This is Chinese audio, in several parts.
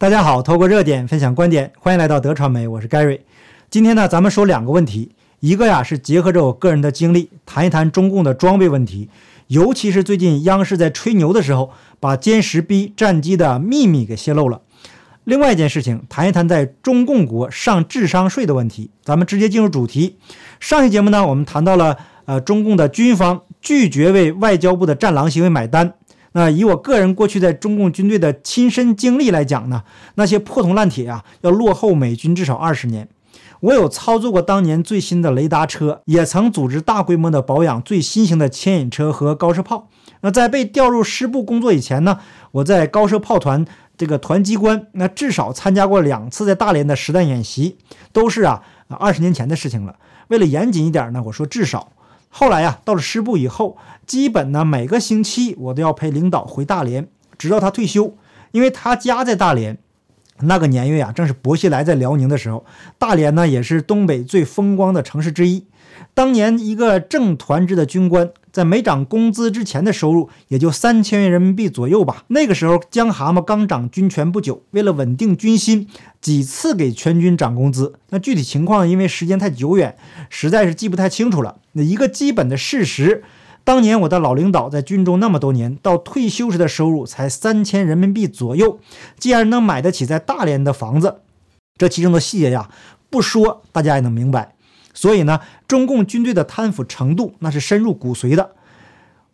大家好，透过热点分享观点，欢迎来到德传媒，我是 Gary。今天呢，咱们说两个问题，一个呀是结合着我个人的经历，谈一谈中共的装备问题，尤其是最近央视在吹牛的时候，把歼十 B 战机的秘密给泄露了。另外一件事情，谈一谈在中共国上智商税的问题。咱们直接进入主题。上期节目呢，我们谈到了呃中共的军方拒绝为外交部的战狼行为买单。那以我个人过去在中共军队的亲身经历来讲呢，那些破铜烂铁啊，要落后美军至少二十年。我有操作过当年最新的雷达车，也曾组织大规模的保养最新型的牵引车和高射炮。那在被调入师部工作以前呢，我在高射炮团这个团机关，那至少参加过两次在大连的实弹演习，都是啊二十年前的事情了。为了严谨一点呢，我说至少。后来呀，到了师部以后，基本呢每个星期我都要陪领导回大连，直到他退休。因为他家在大连，那个年月呀，正是薄熙来在辽宁的时候。大连呢，也是东北最风光的城市之一。当年一个正团制的军官。在没涨工资之前的收入也就三千元人民币左右吧。那个时候江蛤蟆刚掌军权不久，为了稳定军心，几次给全军涨工资。那具体情况因为时间太久远，实在是记不太清楚了。那一个基本的事实，当年我的老领导在军中那么多年，到退休时的收入才三千人民币左右。既然能买得起在大连的房子，这其中的细节呀，不说大家也能明白。所以呢，中共军队的贪腐程度那是深入骨髓的。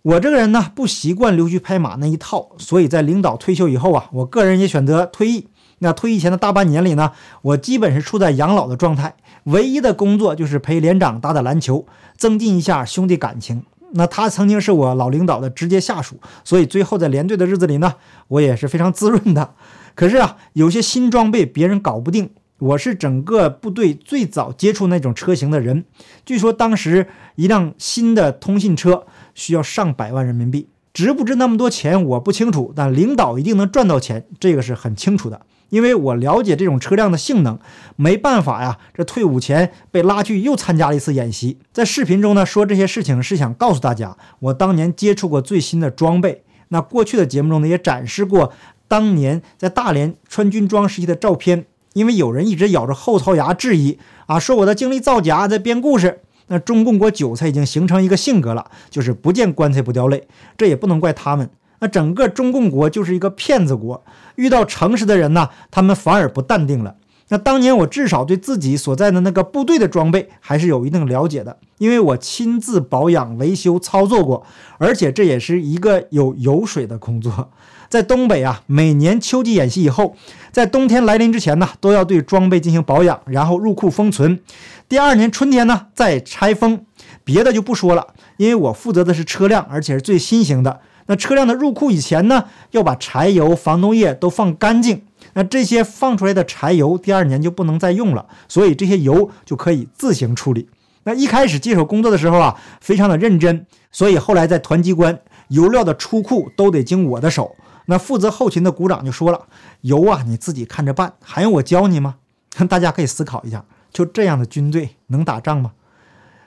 我这个人呢，不习惯溜须拍马那一套，所以在领导退休以后啊，我个人也选择退役。那退役前的大半年里呢，我基本是处在养老的状态，唯一的工作就是陪连长打打篮球，增进一下兄弟感情。那他曾经是我老领导的直接下属，所以最后在连队的日子里呢，我也是非常滋润的。可是啊，有些新装备别人搞不定。我是整个部队最早接触那种车型的人。据说当时一辆新的通信车需要上百万人民币，值不值那么多钱我不清楚，但领导一定能赚到钱，这个是很清楚的。因为我了解这种车辆的性能。没办法呀，这退伍前被拉去又参加了一次演习。在视频中呢说这些事情是想告诉大家，我当年接触过最新的装备。那过去的节目中呢也展示过当年在大连穿军装时期的照片。因为有人一直咬着后槽牙质疑啊，说我的经历造假，在编故事。那中共国韭菜已经形成一个性格了，就是不见棺材不掉泪。这也不能怪他们。那整个中共国就是一个骗子国，遇到诚实的人呢，他们反而不淡定了。那当年我至少对自己所在的那个部队的装备还是有一定了解的，因为我亲自保养、维修、操作过，而且这也是一个有油水的工作。在东北啊，每年秋季演习以后，在冬天来临之前呢，都要对装备进行保养，然后入库封存。第二年春天呢，再拆封。别的就不说了，因为我负责的是车辆，而且是最新型的。那车辆的入库以前呢，要把柴油、防冻液都放干净。那这些放出来的柴油，第二年就不能再用了，所以这些油就可以自行处理。那一开始接手工作的时候啊，非常的认真，所以后来在团机关，油料的出库都得经我的手。那负责后勤的股长就说了：“油啊，你自己看着办，还用我教你吗？” 大家可以思考一下，就这样的军队能打仗吗？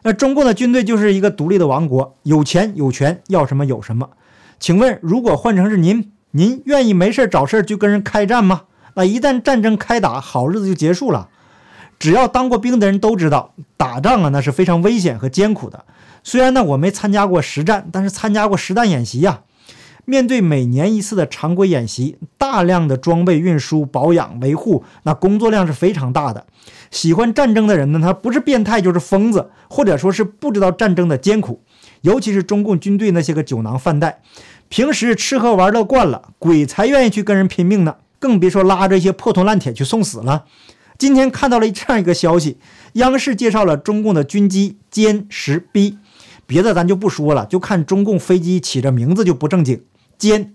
那中共的军队就是一个独立的王国，有钱有权，要什么有什么。请问，如果换成是您，您愿意没事找事就跟人开战吗？那一旦战争开打，好日子就结束了。只要当过兵的人都知道，打仗啊，那是非常危险和艰苦的。虽然呢，我没参加过实战，但是参加过实弹演习呀。面对每年一次的常规演习，大量的装备运输、保养、维护，那工作量是非常大的。喜欢战争的人呢，他不是变态就是疯子，或者说是不知道战争的艰苦。尤其是中共军队那些个酒囊饭袋，平时吃喝玩乐惯了，鬼才愿意去跟人拼命呢，更别说拉着一些破铜烂铁去送死了。今天看到了这样一个消息，央视介绍了中共的军机歼十 B，别的咱就不说了，就看中共飞机起着名字就不正经。歼，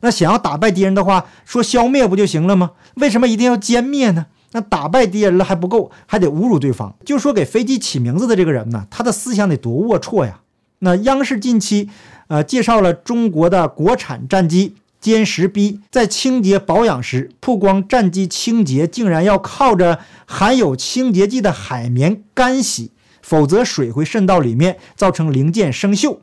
那想要打败敌人的话，说消灭不就行了吗？为什么一定要歼灭呢？那打败敌人了还不够，还得侮辱对方。就说给飞机起名字的这个人呢，他的思想得多龌龊呀！那央视近期，呃，介绍了中国的国产战机歼十 B 在清洁保养时，曝光战机清洁竟然要靠着含有清洁剂的海绵干洗，否则水会渗到里面，造成零件生锈。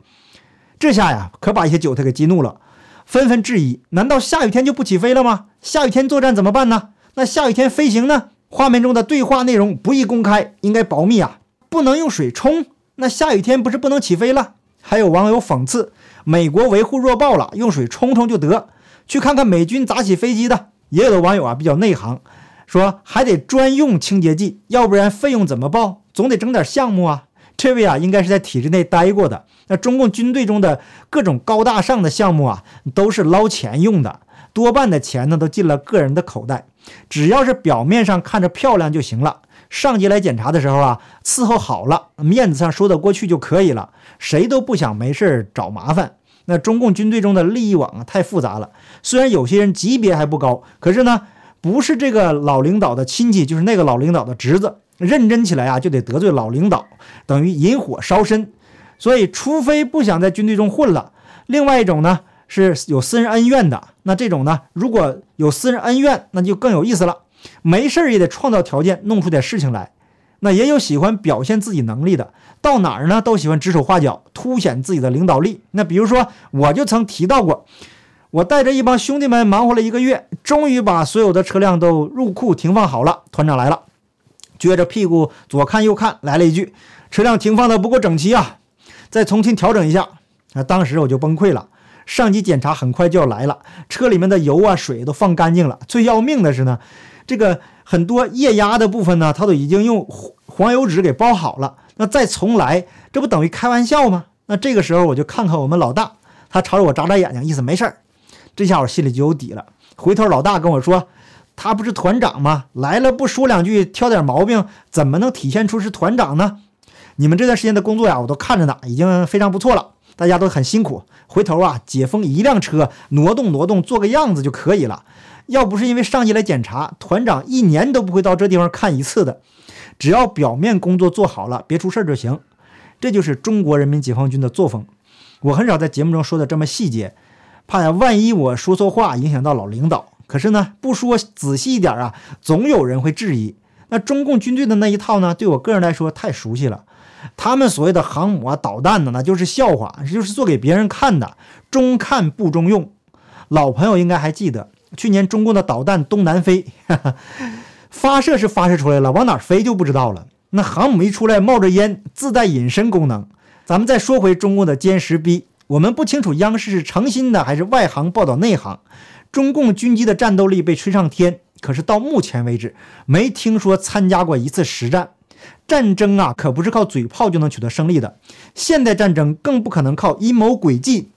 这下呀，可把一些韭菜给激怒了。纷纷质疑：难道下雨天就不起飞了吗？下雨天作战怎么办呢？那下雨天飞行呢？画面中的对话内容不宜公开，应该保密啊！不能用水冲，那下雨天不是不能起飞了？还有网友讽刺：美国维护弱爆了，用水冲冲就得。去看看美军咋起飞机的。也有的网友啊比较内行，说还得专用清洁剂，要不然费用怎么报？总得整点项目啊。这位啊应该是在体制内待过的。那中共军队中的各种高大上的项目啊，都是捞钱用的，多半的钱呢都进了个人的口袋。只要是表面上看着漂亮就行了。上级来检查的时候啊，伺候好了，面子上说得过去就可以了。谁都不想没事找麻烦。那中共军队中的利益网啊太复杂了。虽然有些人级别还不高，可是呢，不是这个老领导的亲戚，就是那个老领导的侄子，认真起来啊就得得罪老领导，等于引火烧身。所以，除非不想在军队中混了，另外一种呢是有私人恩怨的。那这种呢，如果有私人恩怨，那就更有意思了。没事也得创造条件，弄出点事情来。那也有喜欢表现自己能力的，到哪儿呢都喜欢指手画脚，凸显自己的领导力。那比如说，我就曾提到过，我带着一帮兄弟们忙活了一个月，终于把所有的车辆都入库停放好了。团长来了，撅着屁股左看右看，来了一句：“车辆停放的不够整齐啊，再重新调整一下。”啊，当时我就崩溃了。上级检查很快就要来了，车里面的油啊水都放干净了。最要命的是呢，这个。很多液压的部分呢，它都已经用黄油纸给包好了。那再重来，这不等于开玩笑吗？那这个时候我就看看我们老大，他朝着我眨眨眼睛，意思没事儿。这下我心里就有底了。回头老大跟我说，他不是团长吗？来了不说两句，挑点毛病，怎么能体现出是团长呢？你们这段时间的工作呀，我都看着呢，已经非常不错了。大家都很辛苦。回头啊，解封一辆车，挪动挪动，做个样子就可以了。要不是因为上级来检查，团长一年都不会到这地方看一次的。只要表面工作做好了，别出事儿就行。这就是中国人民解放军的作风。我很少在节目中说的这么细节，怕呀，万一我说错话影响到老领导。可是呢，不说仔细一点啊，总有人会质疑。那中共军队的那一套呢，对我个人来说太熟悉了。他们所谓的航母啊、导弹呢，那就是笑话，就是做给别人看的，中看不中用。老朋友应该还记得。去年中共的导弹东南飞，发射是发射出来了，往哪飞就不知道了。那航母一出来，冒着烟，自带隐身功能。咱们再说回中共的歼十 B，我们不清楚央视是诚心的还是外行报道内行。中共军机的战斗力被吹上天，可是到目前为止没听说参加过一次实战。战争啊，可不是靠嘴炮就能取得胜利的。现代战争更不可能靠阴谋诡计、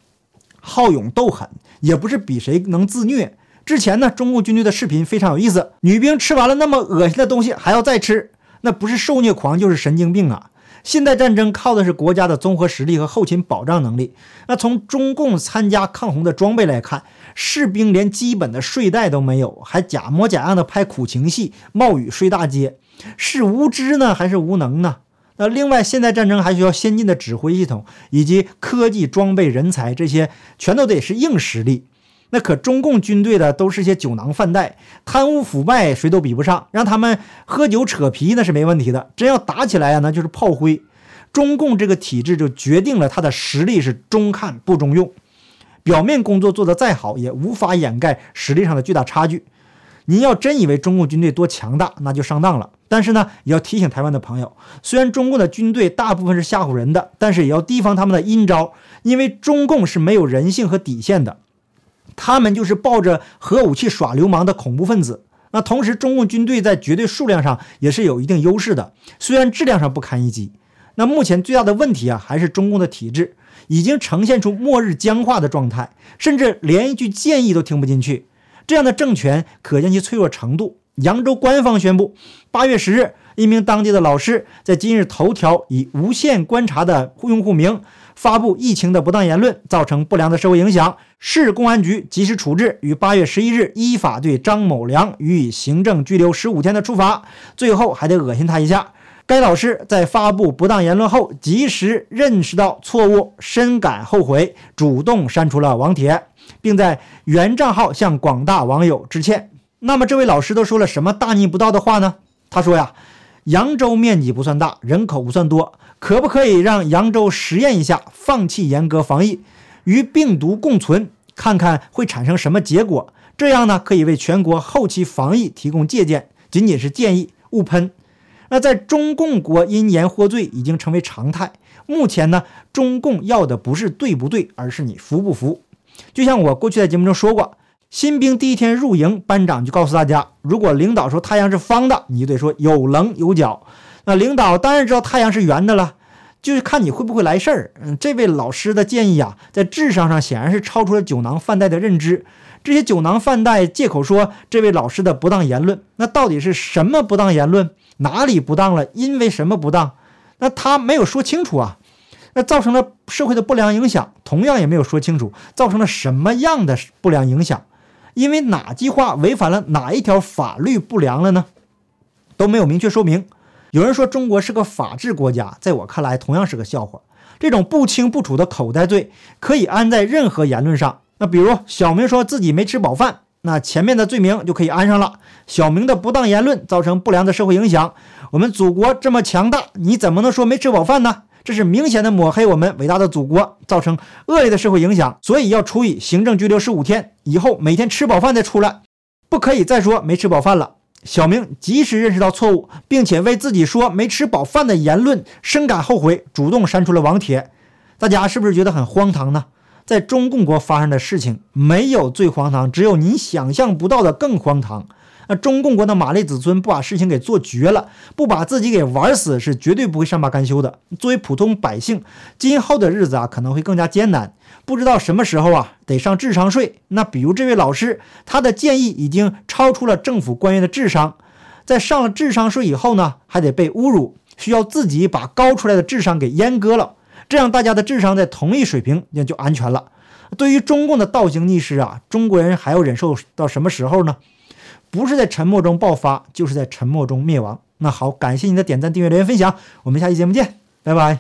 好勇斗狠，也不是比谁能自虐。之前呢，中共军队的视频非常有意思。女兵吃完了那么恶心的东西还要再吃，那不是受虐狂就是神经病啊！现代战争靠的是国家的综合实力和后勤保障能力。那从中共参加抗洪的装备来看，士兵连基本的睡袋都没有，还假模假样的拍苦情戏，冒雨睡大街，是无知呢还是无能呢？那另外，现代战争还需要先进的指挥系统以及科技装备、人才，这些全都得是硬实力。那可中共军队的都是些酒囊饭袋，贪污腐败谁都比不上，让他们喝酒扯皮那是没问题的。真要打起来呀，那就是炮灰。中共这个体制就决定了他的实力是中看不中用，表面工作做得再好，也无法掩盖实力上的巨大差距。您要真以为中共军队多强大，那就上当了。但是呢，也要提醒台湾的朋友，虽然中共的军队大部分是吓唬人的，但是也要提防他们的阴招，因为中共是没有人性和底线的。他们就是抱着核武器耍流氓的恐怖分子。那同时，中共军队在绝对数量上也是有一定优势的，虽然质量上不堪一击。那目前最大的问题啊，还是中共的体制已经呈现出末日僵化的状态，甚至连一句建议都听不进去。这样的政权可见其脆弱程度。扬州官方宣布，八月十日，一名当地的老师在今日头条以“无限观察”的用户名。发布疫情的不当言论，造成不良的社会影响，市公安局及时处置，于八月十一日依法对张某良予以行政拘留十五天的处罚。最后还得恶心他一下。该老师在发布不当言论后，及时认识到错误，深感后悔，主动删除了网帖，并在原账号向广大网友致歉。那么，这位老师都说了什么大逆不道的话呢？他说呀。扬州面积不算大，人口不算多，可不可以让扬州实验一下，放弃严格防疫，与病毒共存？看看会产生什么结果。这样呢，可以为全国后期防疫提供借鉴。仅仅是建议，勿喷。那在中共国，因言获罪已经成为常态。目前呢，中共要的不是对不对，而是你服不服。就像我过去在节目中说过，新兵第一天入营，班长就告诉大家，如果领导说太阳是方的，你就得说有棱有角。那领导当然知道太阳是圆的了，就是看你会不会来事儿。嗯，这位老师的建议啊，在智商上显然是超出了酒囊饭袋的认知。这些酒囊饭袋借口说这位老师的不当言论，那到底是什么不当言论？哪里不当了？因为什么不当？那他没有说清楚啊，那造成了社会的不良影响，同样也没有说清楚造成了什么样的不良影响，因为哪句话违反了哪一条法律不良了呢？都没有明确说明。有人说中国是个法治国家，在我看来同样是个笑话。这种不清不楚的口袋罪可以安在任何言论上。那比如小明说自己没吃饱饭，那前面的罪名就可以安上了。小明的不当言论造成不良的社会影响，我们祖国这么强大，你怎么能说没吃饱饭呢？这是明显的抹黑我们伟大的祖国，造成恶劣的社会影响，所以要处以行政拘留十五天，以后每天吃饱饭再出来，不可以再说没吃饱饭了。小明及时认识到错误，并且为自己说没吃饱饭的言论深感后悔，主动删除了网帖。大家是不是觉得很荒唐呢？在中共国发生的事情没有最荒唐，只有你想象不到的更荒唐。那中共国的马列子孙不把事情给做绝了，不把自己给玩死，是绝对不会善罢甘休的。作为普通百姓，今后的日子啊可能会更加艰难，不知道什么时候啊得上智商税。那比如这位老师，他的建议已经超出了政府官员的智商，在上了智商税以后呢，还得被侮辱，需要自己把高出来的智商给阉割了。这样，大家的智商在同一水平，也就安全了。对于中共的倒行逆施啊，中国人还要忍受到什么时候呢？不是在沉默中爆发，就是在沉默中灭亡。那好，感谢您的点赞、订阅、留言、分享，我们下期节目见，拜拜。